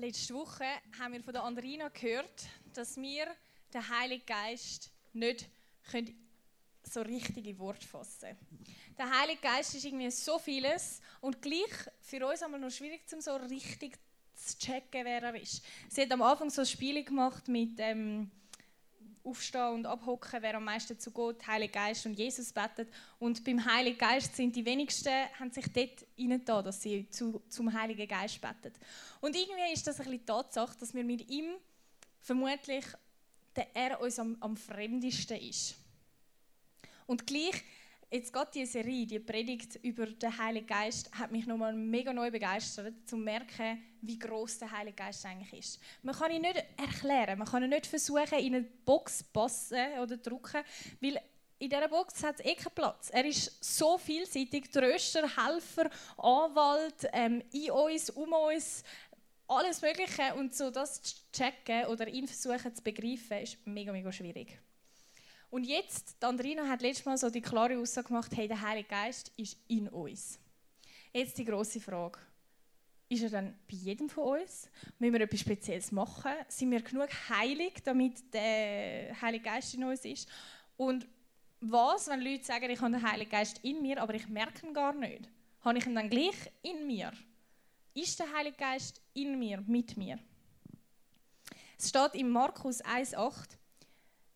Letzte Woche haben wir von der Andrina gehört, dass wir den Heiligen Geist nicht können so richtig in Wort fassen Der Heilige Geist ist irgendwie so vieles und gleich für uns einmal noch schwierig, um so richtig zu checken, wer er ist. Sie hat am Anfang so ein Spiel gemacht mit ähm, Aufstehen und Abhocken, wer am meisten zu Gott, Heilige Geist und Jesus betet. Und beim Heiligen Geist sind die wenigsten, haben sich dort reingetan, dass sie zu, zum Heiligen Geist beten. Und irgendwie ist das ein bisschen die Tatsache, dass wir mit ihm vermutlich der er uns am, am fremdesten ist. Und gleich, jetzt geht diese Serie, die Predigt über den Heiligen Geist, hat mich nochmal mega neu begeistert, zu merken, wie groß der Heilige Geist eigentlich ist. Man kann ihn nicht erklären, man kann ihn nicht versuchen, in eine Box zu passen oder drücken, weil in dieser Box hat es eh keinen Platz. Er ist so vielseitig, Tröster, Helfer, Anwalt, ähm, in uns, um uns, alles Mögliche. Und so das zu checken oder ihn versuchen zu begreifen, ist mega, mega schwierig. Und jetzt, Andrina hat letztes Mal so die klare Aussage gemacht, hey, der Heilige Geist ist in uns. Jetzt die große Frage. Ist er dann bei jedem von uns? Müssen wir etwas Spezielles machen? Sind wir genug heilig, damit der Heilige Geist in uns ist? Und was, wenn Leute sagen, ich habe den Heiligen Geist in mir, aber ich merke ihn gar nicht? Habe ich ihn dann gleich in mir? Ist der Heilige Geist in mir, mit mir? Es steht in Markus 1,8,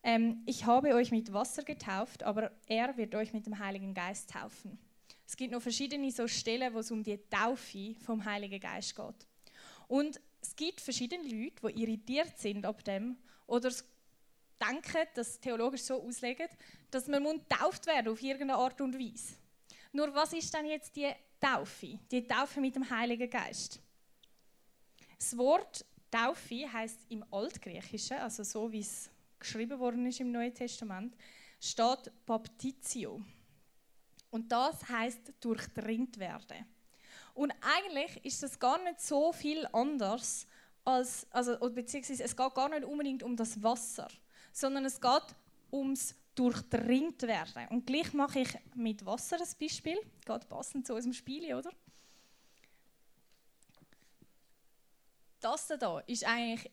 ähm, ich habe euch mit Wasser getauft, aber er wird euch mit dem Heiligen Geist taufen. Es gibt noch verschiedene so Stellen, wo es um die Taufe vom Heiligen Geist geht. Und es gibt verschiedene Leute, die irritiert sind ab dem oder denken, das theologisch so auslegen, dass man getauft werden auf irgendeine Art und Weise. Nur was ist dann jetzt die Taufe? Die Taufe mit dem Heiligen Geist. Das Wort Taufe heißt im Altgriechischen, also so wie es geschrieben worden ist im Neuen Testament, steht Baptitio. Und das heißt durchdringt werden. Und eigentlich ist das gar nicht so viel anders als, also, beziehungsweise es geht gar nicht unbedingt um das Wasser, sondern es geht ums durchdringt werden. Und gleich mache ich mit Wasser ein Beispiel, geht passend zu unserem Spiel, oder? Das da ist eigentlich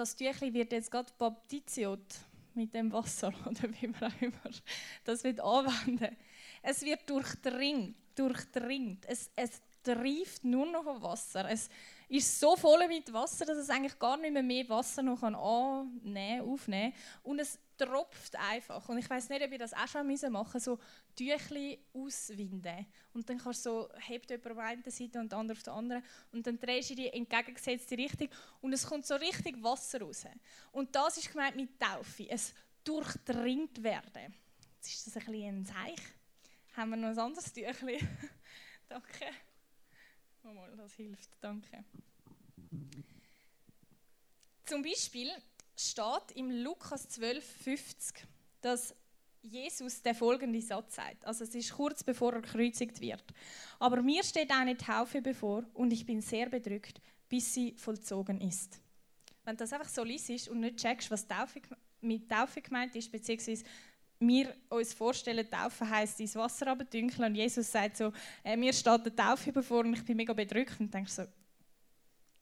das Tüchli wird jetzt gerade baptiziert mit dem Wasser oder wie man auch immer das wird anwenden. Es wird durchdringt, durchdringt. Es, es treibt nur noch auf Wasser. Es ist so voll mit Wasser, dass es eigentlich gar nicht mehr mehr Wasser noch annehmen, aufnehmen und es tropft einfach. Und ich weiß nicht, ob ihr das auch schon machen müssen, so Tüchli auswinden. Und dann kannst du so, hebt jemand auf einer Seite und der andere auf der anderen und dann drehst du die entgegengesetzte Richtung und es kommt so richtig Wasser raus. Und das ist gemeint mit Taufe, es durchdringt werden. Jetzt ist das ein bisschen ein Zeichen. Haben wir noch ein anderes Tüchli? Danke. Mal, das hilft. Danke. Zum Beispiel steht im Lukas 12,50, dass Jesus der folgende Satz sagt. Also es ist kurz bevor er gekreuzigt wird. Aber mir steht eine Taufe bevor und ich bin sehr bedrückt, bis sie vollzogen ist. Wenn du das einfach so liest und nicht checkst, was Taufe, mit Taufe gemeint ist, beziehungsweise wir uns vorstellen, Taufe heisst ins Wasser abdünkeln und Jesus sagt so, äh, mir steht eine Taufe bevor und ich bin mega bedrückt und denkst so,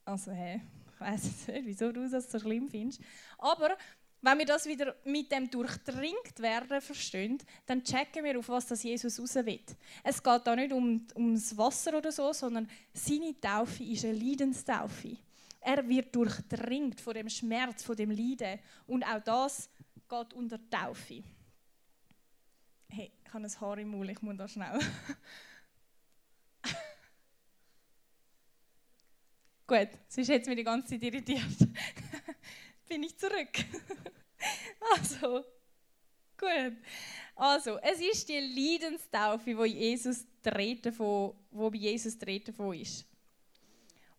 also hä, hey, ich weiß nicht, wieso du das so schlimm findest. Aber wenn wir das wieder mit dem durchdringt werden verstehen, dann checken wir, auf was das Jesus raus will. Es geht da nicht um, ums Wasser oder so, sondern seine Taufe ist eine Leidenstaufe. Er wird durchdringt von dem Schmerz, von dem Leiden. Und auch das geht unter Taufe. Ich habe ein Haar im Mund, ich muss da schnell. Gut, sonst hat es mich die ganze Zeit irritiert. Bin ich zurück. also, gut. Also, es ist die Leidenstaufe, wo Jesus treten wo bei Jesus treten von ist.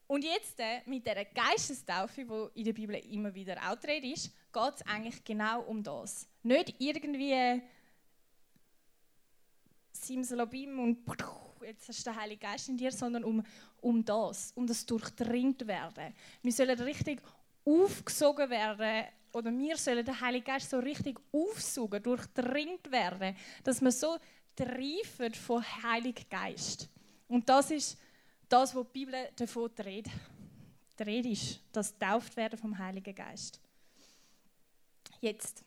Und jetzt äh, mit der Geistestaufe, wo in der Bibel immer wieder auch ist, geht es eigentlich genau um das. Nicht irgendwie Simsalabim und jetzt hast du den Heiligen Geist in dir, sondern um, um das, um das durchdringt werden. Wir sollen richtig aufgesogen werden oder wir sollen den Heiligen Geist so richtig aufsuchen, durchdringt werden, dass wir so treifen von Heiligen Geist. Und das ist das, was die Bibel davon redet. die Rede ist, das tauft werden vom Heiligen Geist. Jetzt,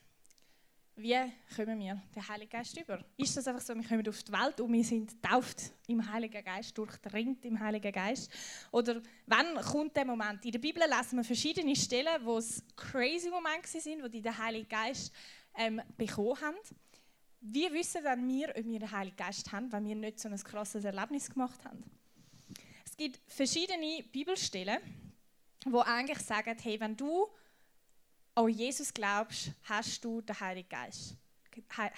wie kommen wir den Heiligen Geist über? Ist das einfach so, wir kommen auf die Welt und wir sind tauft im Heiligen Geist, durchdringt im Heiligen Geist? Oder wann kommt der Moment? In der Bibel lesen wir verschiedene Stellen, wo es crazy Momente sind, wo die den Heiligen Geist ähm, bekommen haben. Wie wissen dann wir, ob wir den Heiligen Geist haben, wenn wir nicht so ein krasses Erlebnis gemacht haben? Es gibt verschiedene Bibelstellen, wo eigentlich sagen, hey, wenn du an Jesus glaubst, hast du den Heiligen Geist.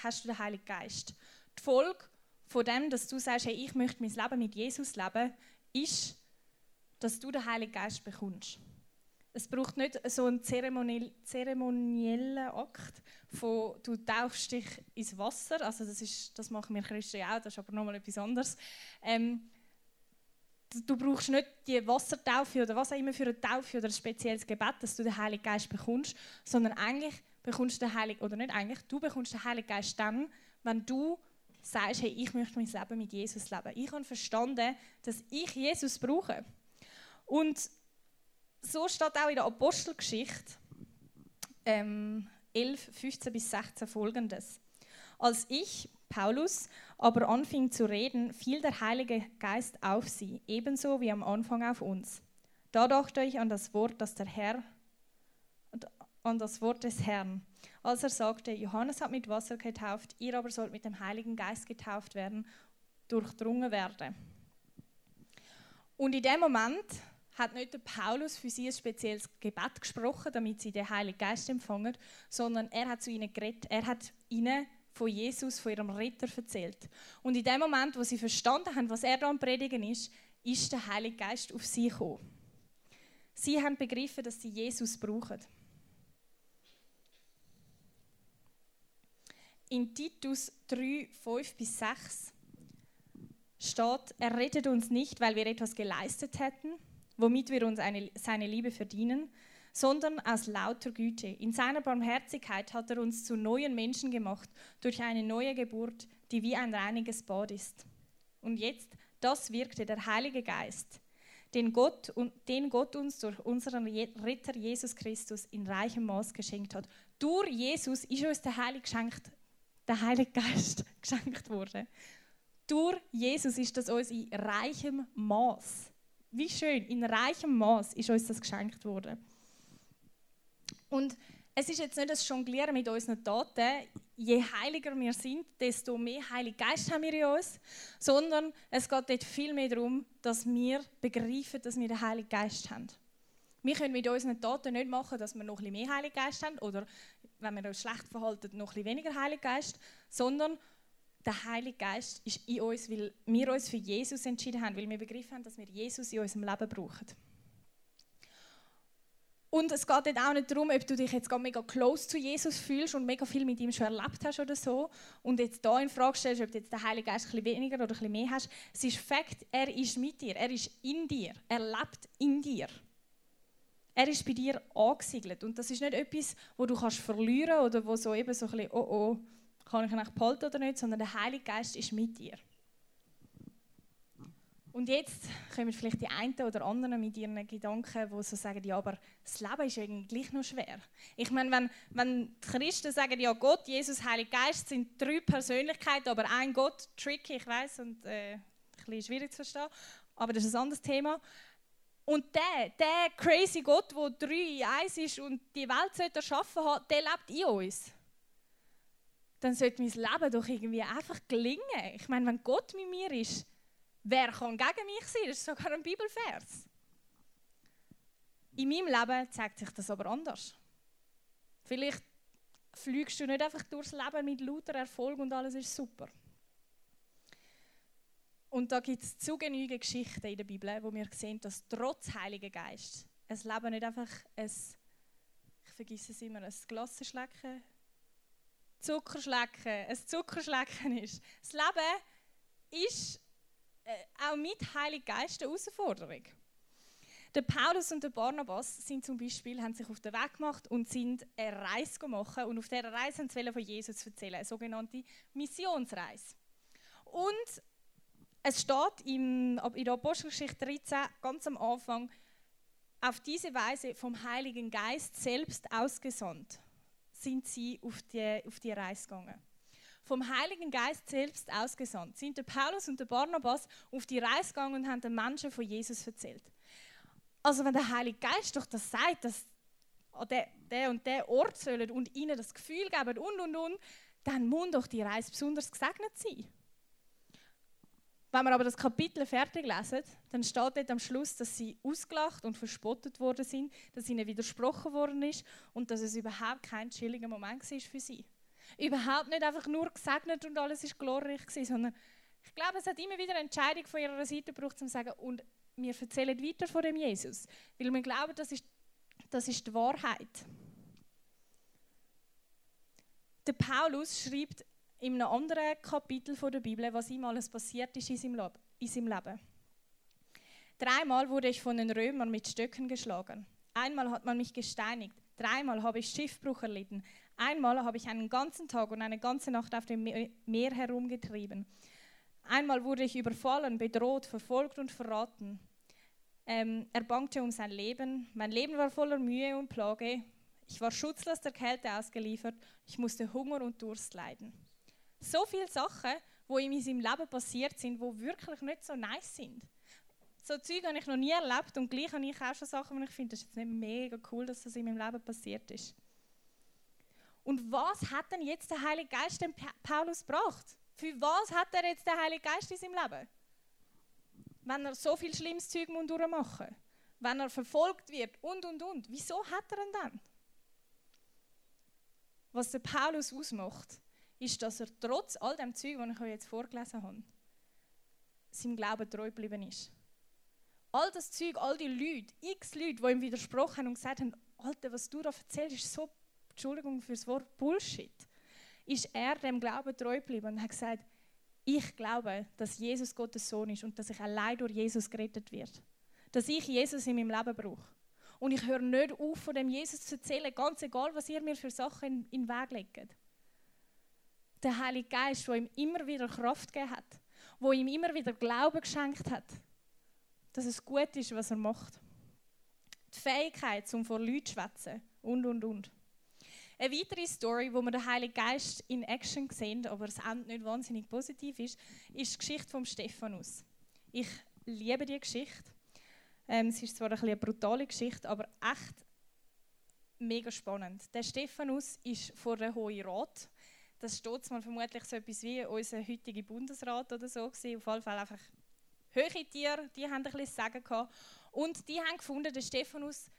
Hast du den Heiligen Geist. Die Folge von dem, dass du sagst, hey, ich möchte mein Leben mit Jesus leben, ist, dass du den Heiligen Geist bekommst. Es braucht nicht so einen zeremoniellen Akt, von du tauchst dich ins Wasser, also das, ist, das machen wir Christen auch, das ist aber nochmal etwas anderes. Ähm, du brauchst nicht die Wassertaufe oder was auch immer für eine Taufe oder ein spezielles Gebet, dass du den Heiligen Geist bekommst, sondern eigentlich bekommst du den Heiligen, oder nicht eigentlich, du bekommst den Heiligen Geist dann, wenn du sagst, hey, ich möchte mein Leben mit Jesus leben. Ich habe verstanden, dass ich Jesus brauche. Und so steht auch in der Apostelgeschichte ähm, 11, 15 bis 16 folgendes. Als ich, Paulus, aber anfing zu reden, fiel der Heilige Geist auf sie, ebenso wie am Anfang auf uns. Da dachte ich an das Wort, das der Herr, an das Wort des Herrn, als er sagte, Johannes hat mit Wasser getauft, ihr aber sollt mit dem Heiligen Geist getauft werden, durchdrungen werden. Und in dem Moment hat nicht der Paulus für sie ein spezielles Gebet gesprochen, damit sie den Heiligen Geist empfangen, sondern er hat zu ihnen geredet. Er hat ihnen von Jesus, von ihrem Ritter erzählt. Und in dem Moment, wo sie verstanden haben, was er da am Predigen ist, ist der Heilige Geist auf sie gekommen. Sie haben begriffen, dass sie Jesus brauchen. In Titus 3, 5 bis 6 steht, er rettet uns nicht, weil wir etwas geleistet hätten, womit wir uns eine, seine Liebe verdienen, sondern aus lauter Güte. In seiner Barmherzigkeit hat er uns zu neuen Menschen gemacht durch eine neue Geburt, die wie ein reiniges Bad ist. Und jetzt, das wirkte der Heilige Geist, den Gott, den Gott uns durch unseren Ritter Jesus Christus in reichem Maß geschenkt hat. Durch Jesus ist uns der Heilige, geschenkt, der Heilige Geist geschenkt worden. Durch Jesus ist das uns in reichem Maß. Wie schön, in reichem Maß ist uns das geschenkt worden. Und es ist jetzt nicht das Jonglieren mit unseren Taten. Je heiliger wir sind, desto mehr Heilige Geist haben wir in uns. Sondern es geht dort viel mehr darum, dass wir begreifen, dass wir den Heiligen Geist haben. Wir können mit unseren Taten nicht machen, dass wir noch ein bisschen mehr Heiligen Geist haben oder, wenn wir uns schlecht verhalten, noch ein bisschen weniger Heiligen Geist, sondern der Heilige Geist ist in uns, weil wir uns für Jesus entschieden haben, weil wir begriffen haben, dass wir Jesus in unserem Leben brauchen. Und es geht auch nicht darum, ob du dich jetzt mega close zu Jesus fühlst und mega viel mit ihm schon erlebt hast oder so und jetzt da in Frage stellst, ob du jetzt den Heiligen Geist ein bisschen weniger oder ein bisschen mehr hast. Es ist Fakt, er ist mit dir, er ist in dir, er lebt in dir. Er ist bei dir angesiedelt und das ist nicht etwas, wo du kannst verlieren oder wo so eben so ein bisschen, oh oh, kann ich ihn behalten oder nicht, sondern der Heilige Geist ist mit dir. Und jetzt kommen vielleicht die einen oder anderen mit ihren Gedanken, die so sagen, ja, aber das Leben ist gleich noch schwer. Ich meine, wenn, wenn die Christen sagen, ja, Gott, Jesus, Heiliger Geist sind drei Persönlichkeiten, aber ein Gott, tricky, ich weiß und äh, ein bisschen schwierig zu verstehen, aber das ist ein anderes Thema. Und der, der crazy Gott, der drei in eins ist und die Welt sollte erschaffen hat, der lebt in uns. Dann sollte mein Leben doch irgendwie einfach gelingen. Ich meine, wenn Gott mit mir ist, Wer kann gegen mich sein? Das ist sogar ein Bibelvers. In meinem Leben zeigt sich das aber anders. Vielleicht fliegst du nicht einfach durchs Leben mit lauter Erfolg und alles ist super. Und da gibt es zu genügend Geschichten in der Bibel, wo wir sehen, dass trotz Heiligen Geist ein Leben nicht einfach ein, ich vergesse es immer, ein Glassenschlecken, Zuckerschlecken, ein Zuckerschlecken ist. Das Leben ist auch mit Heiligen Geist eine Herausforderung. Der Paulus und der Barnabas sind zum Beispiel, haben sich auf den Weg gemacht und sind eine Reise gemacht und auf dieser Reise haben sie von Jesus erzählen, eine sogenannte Missionsreise. Und es steht in, in der Apostelgeschichte 13 ganz am Anfang, auf diese Weise vom Heiligen Geist selbst ausgesandt sind sie auf die, auf die Reise gegangen. Vom Heiligen Geist selbst ausgesandt sind der Paulus und der Barnabas auf die Reise gegangen und haben den Menschen von Jesus erzählt. Also wenn der Heilige Geist doch das sagt, dass der, der und der Ort sollen und ihnen das Gefühl geben und und und, dann muss doch die Reise besonders gesegnet sein. Wenn wir aber das Kapitel fertig lesen, dann steht dort am Schluss, dass sie ausgelacht und verspottet worden sind, dass ihnen widersprochen worden ist und dass es überhaupt kein chilliger Moment war für sie. Überhaupt nicht einfach nur gesegnet und alles ist glorreich gewesen, sondern ich glaube, es hat immer wieder eine Entscheidung von ihrer Seite gebraucht, um zu sagen, und wir erzählen weiter von dem Jesus, weil wir glauben, das ist, das ist die Wahrheit. Der Paulus schreibt in einem anderen Kapitel der Bibel, was ihm alles passiert ist in seinem, Leben. Dreimal wurde ich von den Römern mit Stöcken geschlagen. Einmal hat man mich gesteinigt. Dreimal habe ich Schiffbruch erlitten. Einmal habe ich einen ganzen Tag und eine ganze Nacht auf dem Meer herumgetrieben. Einmal wurde ich überfallen, bedroht, verfolgt und verraten. Ähm, er bangte um sein Leben. Mein Leben war voller Mühe und Plage. Ich war schutzlos der Kälte ausgeliefert. Ich musste Hunger und Durst leiden so viele Sachen, die in seinem Leben passiert sind, die wirklich nicht so nice sind. So Zeug habe ich noch nie erlebt und gleich habe ich auch schon Sachen, die ich finde, das ist jetzt nicht mega cool, dass das in meinem Leben passiert ist. Und was hat denn jetzt der Heilige Geist dem Paulus gebracht? Für was hat er jetzt den Heiligen Geist in seinem Leben? Wenn er so viel schlimmes Zeug durchmachen muss, wenn er verfolgt wird und und und. Wieso hat er ihn dann? Was der Paulus ausmacht, ist, dass er trotz all dem Zeug, das ich euch jetzt vorgelesen habe, seinem Glauben treu geblieben ist. All das Zeug, all die Leute, x Leute, die ihm widersprochen haben und gesagt haben, Alter, was du da erzählst, ist so, Entschuldigung für das Wort, Bullshit, ist er dem Glauben treu geblieben und hat gesagt, ich glaube, dass Jesus Gottes Sohn ist und dass ich allein durch Jesus gerettet werde. Dass ich Jesus in meinem Leben brauche. Und ich höre nicht auf, von dem Jesus zu erzählen, ganz egal, was ihr mir für Sachen in, in den Weg legt der Heilige Geist, der ihm immer wieder Kraft gegeben hat, wo ihm immer wieder Glauben geschenkt hat, dass es gut ist, was er macht. Die Fähigkeit, zum vor Leuten zu schwätzen und, und, und. Eine weitere Story, wo wir den Heiligen Geist in Action sehen, aber das Ende nicht wahnsinnig positiv ist, ist die Geschichte von Stephanus. Ich liebe diese Geschichte. Ähm, es ist zwar ein eine brutale Geschichte, aber echt mega spannend. Der Stephanus ist vor der Hohen Rat das steht mal vermutlich so etwas wie unser heutiger Bundesrat oder so gewesen. Auf jeden Fall einfach höhere Tiere, die haben ein bisschen Sagen gehabt. Und die haben gefunden, der Stephanus,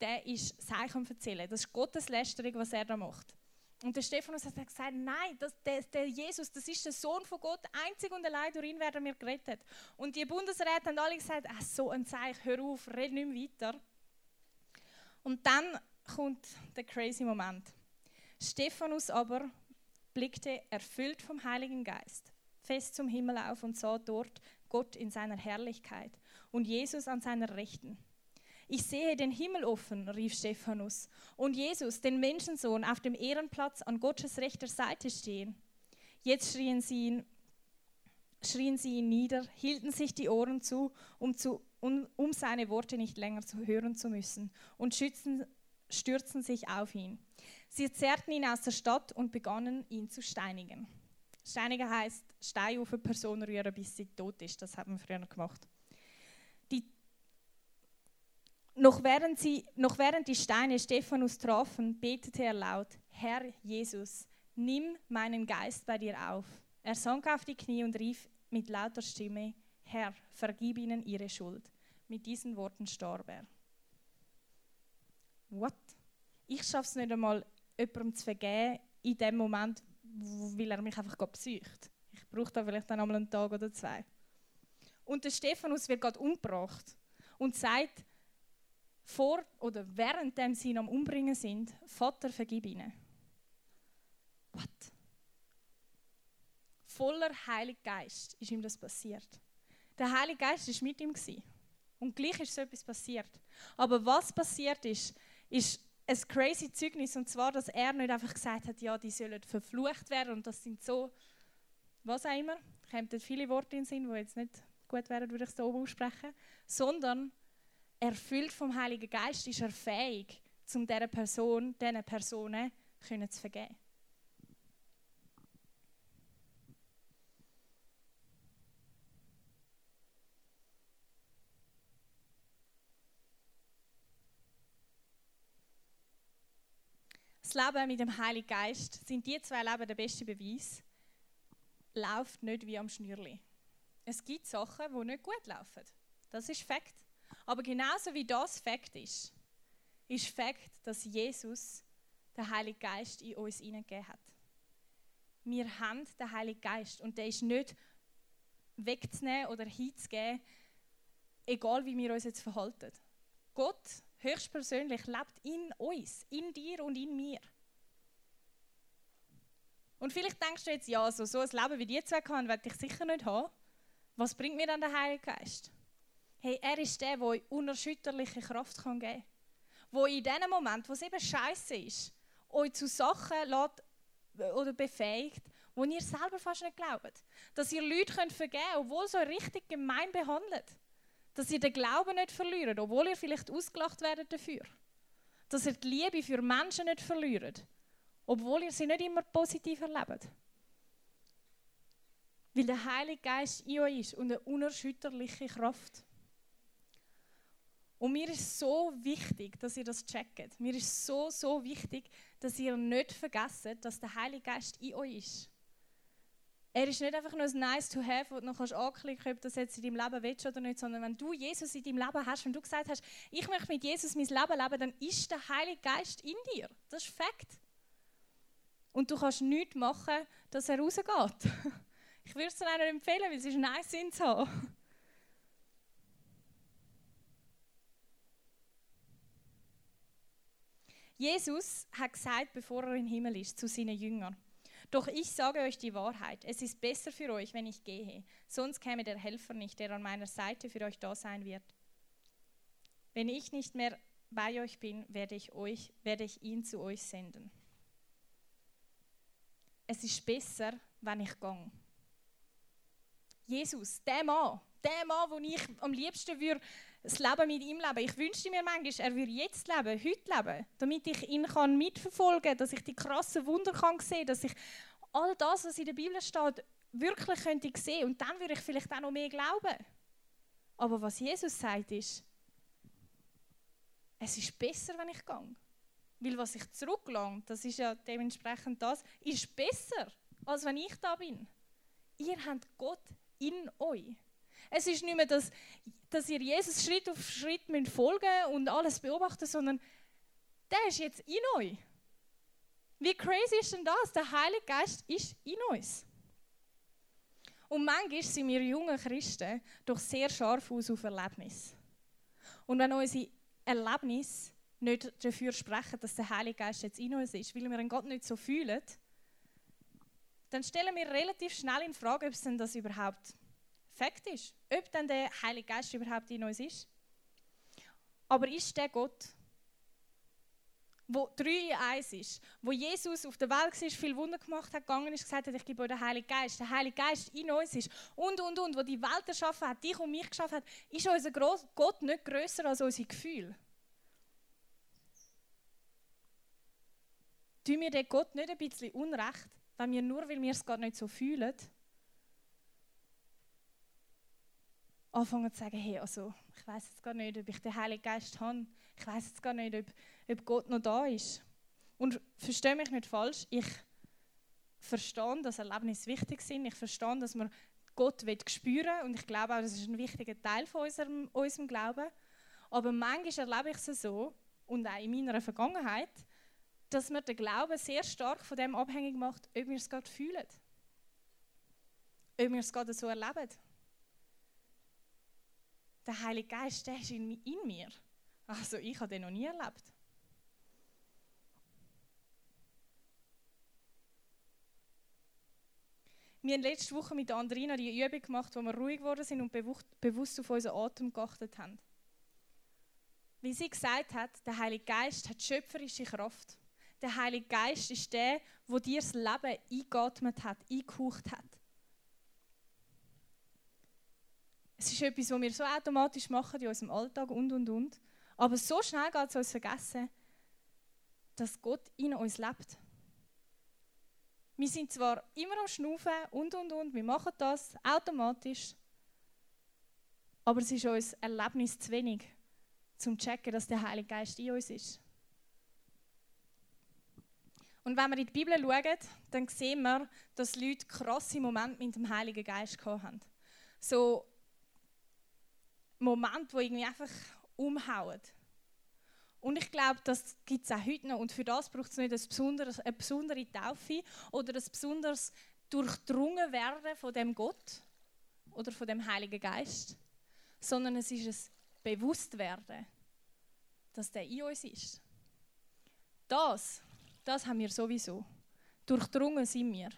der ist Zeichen am Erzählen. Das ist Gotteslästerung, was er da macht. Und der Stephanus hat gesagt, nein, das, der, der, Jesus, das ist der Sohn von Gott, einzig und allein durch ihn werden wir gerettet. Und die Bundesräte haben alle gesagt, ah, so ein Zeichen, hör auf, red nicht mehr weiter. Und dann kommt der crazy Moment. Stephanus aber blickte erfüllt vom Heiligen Geist fest zum Himmel auf und sah dort Gott in seiner Herrlichkeit und Jesus an seiner Rechten. Ich sehe den Himmel offen, rief Stephanus, und Jesus, den Menschensohn, auf dem Ehrenplatz an Gottes rechter Seite stehen. Jetzt schrien sie ihn, schrien sie ihn nieder, hielten sich die Ohren zu, um, zu, um, um seine Worte nicht länger zu hören zu müssen, und schützen, stürzten sich auf ihn. Sie zerrten ihn aus der Stadt und begannen ihn zu steinigen. Steinigen heißt Stein auf eine Person rühren, bis sie tot ist. Das haben wir früher gemacht. Die, noch, während sie, noch während die Steine Stephanus trafen, betete er laut: Herr Jesus, nimm meinen Geist bei dir auf. Er sank auf die Knie und rief mit lauter Stimme: Herr, vergib ihnen ihre Schuld. Mit diesen Worten starb er. What? Ich schaffe es nicht einmal, jemandem zu vergeben in dem Moment, weil er mich einfach besucht. Ich brauche da vielleicht dann einmal einen Tag oder zwei. Und der Stephanus wird gerade umgebracht und sagt, vor oder während sie ihn am Umbringen sind, Vater, vergib ihnen. What? Voller Heiliger Geist ist ihm das passiert. Der Heilige Geist ist mit ihm und gleich ist so etwas passiert. Aber was passiert ist, ist ein crazy Zeugnis und zwar, dass er nicht einfach gesagt hat, ja, die sollen verflucht werden und das sind so, was auch immer, kommen viele Worte in den Sinn, die jetzt nicht gut wären, würde ich so aussprechen, sondern erfüllt vom Heiligen Geist, ist er fähig, um dieser Person, diesen Personen zu vergeben. Das Leben mit dem Heiligen Geist sind die zwei Leben der beste Beweis. Läuft nicht wie am Schnürli. Es gibt Sachen, die nicht gut laufen. Das ist Fakt. Aber genauso wie das Fakt ist, ist Fakt, dass Jesus den Heiligen Geist in uns hineingegeben hat. Wir haben den Heiligen Geist und der ist nicht wegzunehmen oder hinzugeben, egal wie wir uns jetzt verhalten. Gott höchstpersönlich lebt in uns, in dir und in mir. Und vielleicht denkst du jetzt, ja, so, so ein Leben wie die zwei kann, werde ich sicher nicht haben. Was bringt mir dann der Heilige Geist? Hey, er ist der, der unerschütterliche Kraft geben kann. Wo in dem Moment, wo es eben scheiße ist, euch zu Sachen lässt, oder befähigt, wo ihr selber fast nicht glaubt. Dass ihr Leute könnt vergeben könnt, obwohl so richtig gemein behandelt. Dass ihr den Glauben nicht verliert, obwohl ihr vielleicht ausgelacht werdet dafür. Dass ihr die Liebe für Menschen nicht verliert, obwohl ihr sie nicht immer positiv erlebt. Weil der Heilige Geist in euch ist und eine unerschütterliche Kraft. Und mir ist so wichtig, dass ihr das checkt. Mir ist so, so wichtig, dass ihr nicht vergesst, dass der Heilige Geist in euch ist. Er ist nicht einfach nur ein nice to have, wo du noch anklicken kannst, ob das jetzt in deinem Leben willst oder nicht, sondern wenn du Jesus in deinem Leben hast, wenn du gesagt hast, ich möchte mit Jesus mein Leben leben, dann ist der Heilige Geist in dir. Das ist Fakt. Und du kannst nichts machen, dass er rausgeht. Ich würde es dir auch empfehlen, weil es ist nice, ihn zu. Jesus hat gesagt, bevor er im Himmel ist, zu seinen Jüngern, doch ich sage euch die Wahrheit. Es ist besser für euch, wenn ich gehe. Sonst käme der Helfer nicht, der an meiner Seite für euch da sein wird. Wenn ich nicht mehr bei euch bin, werde ich, euch, werde ich ihn zu euch senden. Es ist besser, wenn ich gehe. Jesus, der Mann, der Mann, den ich am liebsten würde, das Leben mit ihm leben. Ich wünschte mir manchmal, er würde jetzt leben, heute leben, damit ich ihn kann mitverfolgen kann, dass ich die krassen Wunder kann sehen dass ich all das, was in der Bibel steht, wirklich könnte sehen und dann würde ich vielleicht auch noch mehr glauben. Aber was Jesus sagt ist, es ist besser, wenn ich gehe. Weil was ich zurücklange, das ist ja dementsprechend das, ist besser, als wenn ich da bin. Ihr habt Gott in euch. Es ist nicht mehr, dass, dass ihr Jesus Schritt auf Schritt folgen und alles beobachten, sondern der ist jetzt in euch. Wie crazy ist denn das? Der Heilige Geist ist in uns. Und manchmal sind wir jungen Christen doch sehr scharf aus auf Erlebnis. Und wenn unsere Erlebnisse nicht dafür sprechen, dass der Heilige Geist jetzt in uns ist, weil wir ihn Gott nicht so fühlen, dann stellen wir relativ schnell in Frage, ob es denn das überhaupt Fakt ist, ob dann der Heilige Geist überhaupt in uns ist. Aber ist der Gott, wo drei in eins ist, wo Jesus auf der Welt war, viel Wunder gemacht hat, gegangen ist, gesagt hat, ich gebe euch den Heiligen Geist, der Heilige Geist in uns ist und, und, und, wo die Welt erschaffen hat, dich und mich geschaffen hat, ist unser Gott nicht größer als unsere Gefühle. Tun wir den Gott nicht ein bisschen unrecht, wenn wir nur, weil wir es gerade nicht so fühlen, anfangen zu sagen, hey, also ich weiß jetzt gar nicht, ob ich den Heiligen Geist habe. Ich weiß jetzt gar nicht, ob, ob Gott noch da ist. Und verstehe mich nicht falsch, ich verstehe, dass Erlebnisse wichtig sind. Ich verstehe, dass man Gott spüren und ich glaube auch, das ist ein wichtiger Teil von unserem, unserem Glauben. Aber manchmal erlebe ich es so, und auch in meiner Vergangenheit, dass man den Glauben sehr stark von dem abhängig macht, ob wir es gerade fühlen. Ob wir es gerade so erleben der Heilige Geist, der ist in, in mir. Also ich habe den noch nie erlebt. Wir haben letzte Woche mit Andrina die Übung gemacht, wo wir ruhig geworden sind und bewusst auf unseren Atem geachtet haben. Wie sie gesagt hat, der Heilige Geist hat schöpferische Kraft. Der Heilige Geist ist der, wo dir das Leben eingeatmet hat, eingehaucht hat. Es ist etwas, was wir so automatisch machen in unserem Alltag und, und, und. Aber so schnell geht es uns vergessen, dass Gott in uns lebt. Wir sind zwar immer am Schnaufen und, und, und, wir machen das automatisch, aber es ist uns Erlebnis zu wenig, zum zu checken, dass der Heilige Geist in uns ist. Und wenn wir in die Bibel schauen, dann sehen wir, dass Leute krasse Momente mit dem Heiligen Geist hatten. So Momente, die irgendwie einfach umhauen. Und ich glaube, das gibt es auch heute noch. Und für das braucht es nicht ein besonderes, eine besondere Taufe oder ein besonderes Durchdrungen werden von dem Gott oder von dem Heiligen Geist, sondern es ist ein Bewusstwerden, dass der in uns ist. Das das haben wir sowieso. Durchdrungen sind wir.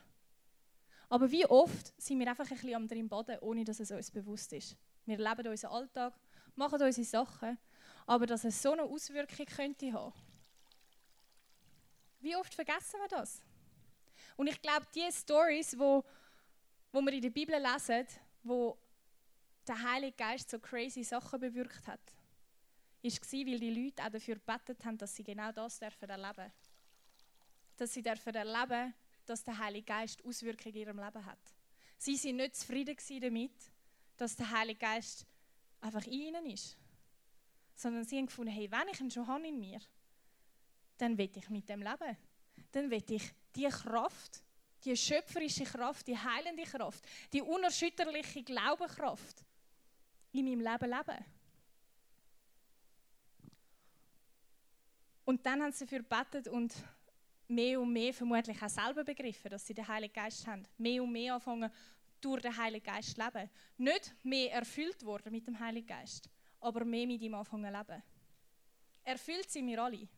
Aber wie oft sind wir einfach ein bisschen am Boden, ohne dass es uns bewusst ist. Wir leben unseren Alltag, machen unsere Sachen, aber dass es so eine Auswirkung könnte haben. Wie oft vergessen wir das? Und ich glaube, die Stories, wo, wo wir in der Bibel lesen, wo der Heilige Geist so crazy Sachen bewirkt hat, war, weil die Leute auch dafür gebetet haben, dass sie genau das erleben dürfen dass sie dürfen erleben dass der Heilige Geist Auswirkungen in ihrem Leben hat. Sie sind nicht zufrieden damit, dass der Heilige Geist einfach in ihnen ist. Sondern sie haben gefunden, hey, wenn ich ihn schon habe in mir, dann will ich mit dem leben. Dann will ich die Kraft, die schöpferische Kraft, die heilende Kraft, die unerschütterliche Glaubenkraft in meinem Leben leben. Und dann haben sie dafür gebetet und mehr und mehr vermutlich auch selber begriffen, dass sie den Heiligen Geist haben. Mehr und mehr anfangen, durch den Heiligen Geist leben. Nicht mehr erfüllt worden mit dem Heiligen Geist, aber mehr mit ihm anfangen leben. Erfüllt sind wir alle.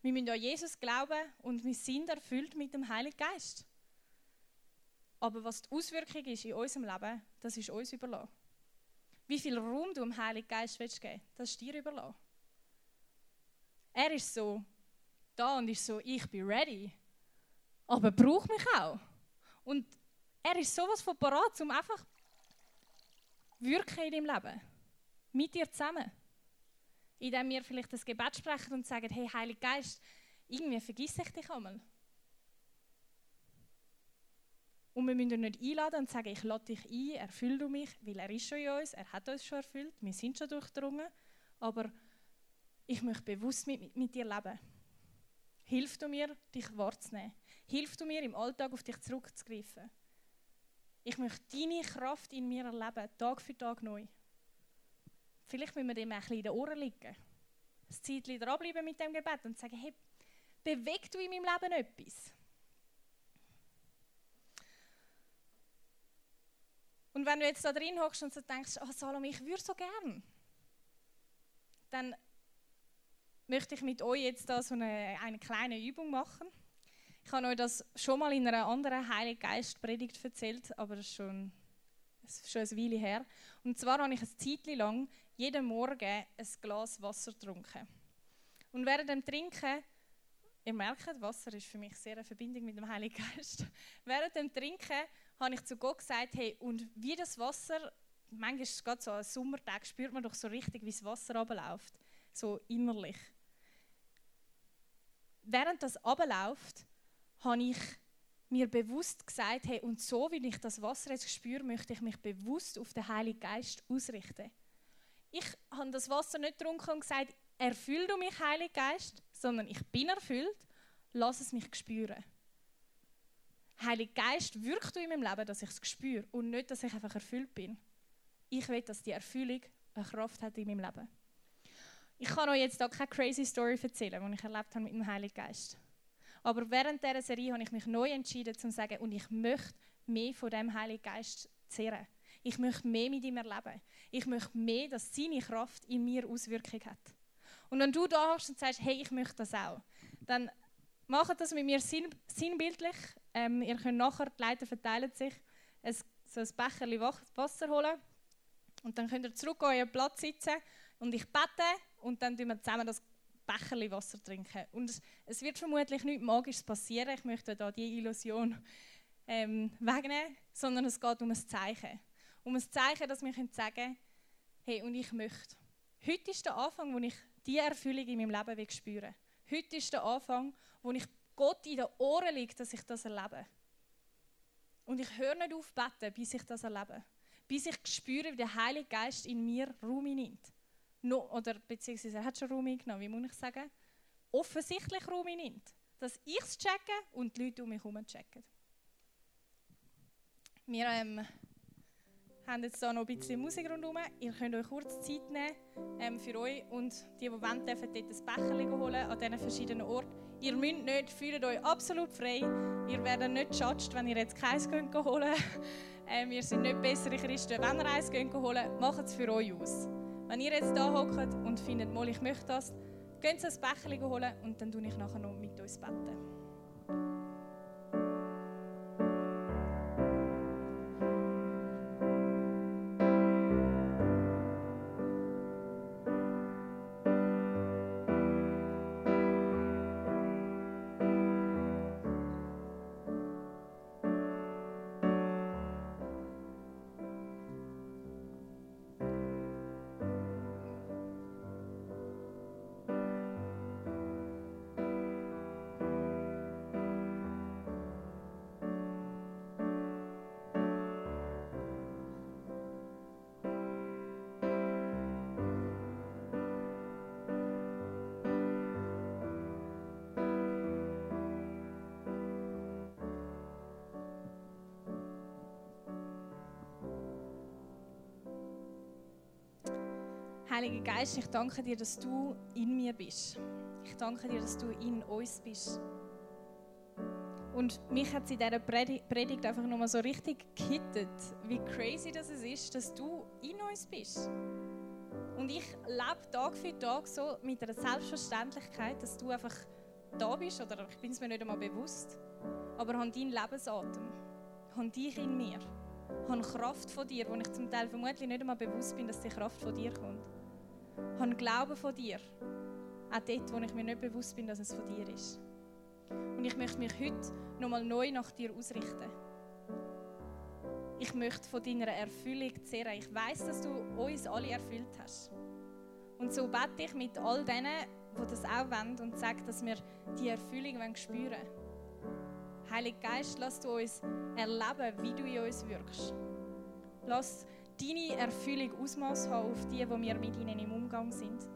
Wir müssen an Jesus glauben und wir sind erfüllt mit dem Heiligen Geist. Aber was die Auswirkung ist in unserem Leben, das ist uns überlassen. Wie viel Raum du dem Heiligen Geist willst geben das ist dir überlassen. Er ist so da und ist so, ich bin ready. Aber braucht mich auch. Und er ist sowas von parat, um einfach wirken in deinem Leben. Mit dir zusammen. Indem wir vielleicht das Gebet sprechen und sagen, hey, Heiliger Geist, irgendwie vergesse ich dich einmal. Und wir müssen ihn nicht einladen und sagen, ich lade dich ein, erfüll du mich, weil er ist schon in uns, er hat uns schon erfüllt, wir sind schon durchdrungen, aber ich möchte bewusst mit, mit dir leben. Hilf du mir, dich wahrzunehmen. Hilf du mir, im Alltag auf dich zurückzugreifen. Ich möchte deine Kraft in mir erleben, Tag für Tag neu. Vielleicht müssen wir dem ein bisschen in den Ohren liegen. Ein Zeitchen dranbleiben mit dem Gebet und sagen, hey, beweg du in meinem Leben etwas? Und wenn du jetzt da drin hockst und so denkst, oh Salome, ich würde so gern, dann möchte ich mit euch jetzt da so eine, eine kleine Übung machen. Ich habe euch das schon mal in einer anderen Heiligen Geist Predigt erzählt, aber das ist schon, das ist schon eine Weile her. Und zwar habe ich ein Zeit lang jeden Morgen ein Glas Wasser getrunken. Und während dem Trinken, ihr merkt, Wasser ist für mich sehr eine Verbindung mit dem Heiligen Geist. während dem Trinken habe ich zu Gott gesagt, hey, und wie das Wasser, manchmal ist es gerade so ein Sommertag, spürt man doch so richtig, wie das Wasser abläuft, so innerlich während das abläuft, habe ich mir bewusst gesagt, hey, und so wie ich das Wasser jetzt spüre, möchte ich mich bewusst auf den Heiligen Geist ausrichten. Ich habe das Wasser nicht getrunken und gesagt, erfüll du mich, Heiliger Geist, sondern ich bin erfüllt, lass es mich spüren. Heiliger Geist, wirkt du in meinem Leben, dass ich es spüre und nicht, dass ich einfach erfüllt bin. Ich will, dass die Erfüllung eine Kraft hat in meinem Leben. Ich kann euch jetzt hier keine crazy Story erzählen, die ich erlebt habe mit dem Heiligen Geist. Aber während dieser Serie habe ich mich neu entschieden, zu sagen, und ich möchte mehr von dem Heiligen Geist zehren. Ich möchte mehr mit ihm erleben. Ich möchte mehr, dass seine Kraft in mir Auswirkung hat. Und wenn du da hast und sagst, hey, ich möchte das auch, dann macht das mit mir sinn sinnbildlich. Ähm, ihr könnt nachher, die Leiter verteilen sich, ein, so ein Becher Wasser holen. Und dann könnt ihr zurück an euren Platz sitzen und ich bete und dann trinken wir zusammen das Becherli Wasser trinken. Und es, wird vermutlich nichts Magisches passieren. Ich möchte da die Illusion ähm, wegnehmen, sondern es geht um ein Zeichen. Um ein Zeichen, dass wir sagen können, hey, und ich möchte. Heute ist der Anfang, wo ich diese Erfüllung in meinem Leben spüren will. Heute ist der Anfang, wo ich Gott in den Ohren liegt, dass ich das erlebe. Und ich höre nicht auf beten, bis ich das erlebe. Bis ich spüre, wie der Heilige Geist in mir Raum nimmt. Oder beziehungsweise er hat schon Raum genommen, wie muss ich sagen? Offensichtlich Raum nimmt. Dass ich es checke und die Leute um mich herum checken. Wir ähm, haben jetzt hier noch ein bisschen Musik rundherum. Ihr könnt euch kurz Zeit nehmen ähm, für euch und die, die wollen, dürfen dort ein Becher holen an diesen verschiedenen Orten. Ihr müsst nicht, fühlt euch absolut frei. Ihr werdet nicht judged, wenn ihr jetzt keins könnt holen ähm, Wir sind nicht bessere Christen, wenn ihr eins könnt holen Macht es für euch aus. Wenn ihr jetzt da hockt und findet, mal, ich möchte das, ihr ein Becher holen und dann tue ich nachher noch mit uns beten. Heiliger Geist, ich danke dir, dass du in mir bist. Ich danke dir, dass du in uns bist. Und mich hat es in dieser Predigt einfach nochmal so richtig gehittet, wie crazy das ist, dass du in uns bist. Und ich lebe Tag für Tag so mit einer Selbstverständlichkeit, dass du einfach da bist, oder ich bin es mir nicht einmal bewusst, aber habe deinen Lebensatem, habe dich in mir, habe Kraft von dir, wo ich zum Teil vermutlich nicht einmal bewusst bin, dass die Kraft von dir kommt habe Glauben von dir. Auch dort, wo ich mir nicht bewusst bin, dass es von dir ist. Und ich möchte mich heute nochmal neu nach dir ausrichten. Ich möchte von deiner Erfüllung zehren. Ich weiß, dass du uns alle erfüllt hast. Und so bete ich mit all denen, die das auch wollen und sage, dass wir die Erfüllung spüren wollen. Heiliger Geist, lass du uns erleben, wie du in uns wirkst. Lass deine Erfüllung Ausmaß haben auf die, die wir mit ihnen im Umgang sind.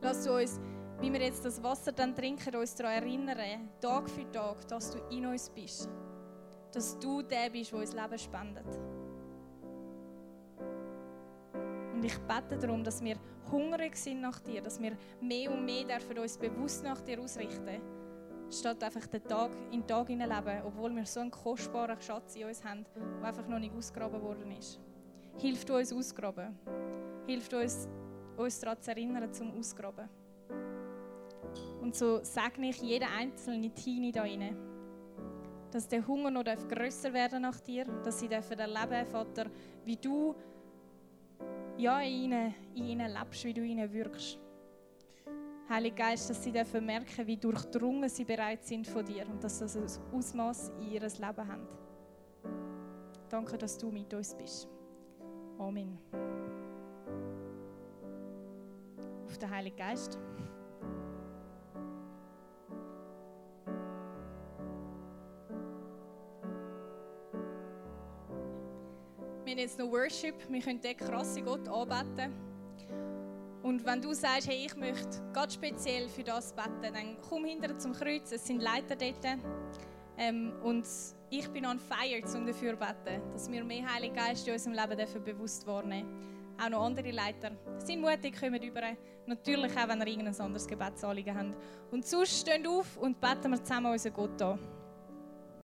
Lass uns, wie wir jetzt das Wasser dann trinken, uns daran erinnern, Tag für Tag, dass du in uns bist. Dass du der bist, der uns Leben spendet. Und ich bete darum, dass wir hungrig sind nach dir, dass wir mehr und mehr dürfen uns bewusst nach dir ausrichten dürfen statt einfach den Tag in den Tag leben, obwohl wir so einen kostbaren Schatz in uns haben, der einfach noch nicht ausgraben worden ist. Hilft uns ausgraben. Hilft uns, uns daran zu erinnern, zum Ausgraben. Und so segne ich jeden einzelnen Teenie da rein, dass der Hunger noch grösser werden nach dir, dass sie dürfen erleben, Vater, wie du ja, in ihnen, in ihnen lebst, wie du ihnen wirkst. Heiliger Geist, dass sie dürfen merken, wie durchdrungen sie bereit sind von dir und dass das ein Ausmaß in ihr Leben haben. Danke, dass du mit uns bist. Amen. Auf den Heiligen Geist. Wir haben jetzt noch Worship. Wir können den krassen Gott anbeten. Und wenn du sagst, hey, ich möchte ganz speziell für das beten, dann komm hinterher zum Kreuz, es sind Leiter dort. Ähm, und ich bin on fire, um dafür zu beten, dass wir mehr Heilige Geist in unserem Leben dürfen bewusst wahrnehmen Auch noch andere Leiter sind mutig, kommen über. Natürlich auch, wenn ihr irgendein anderes Gebetsanliegen habt. Und sonst stehen auf und beten wir zusammen unseren Gott an.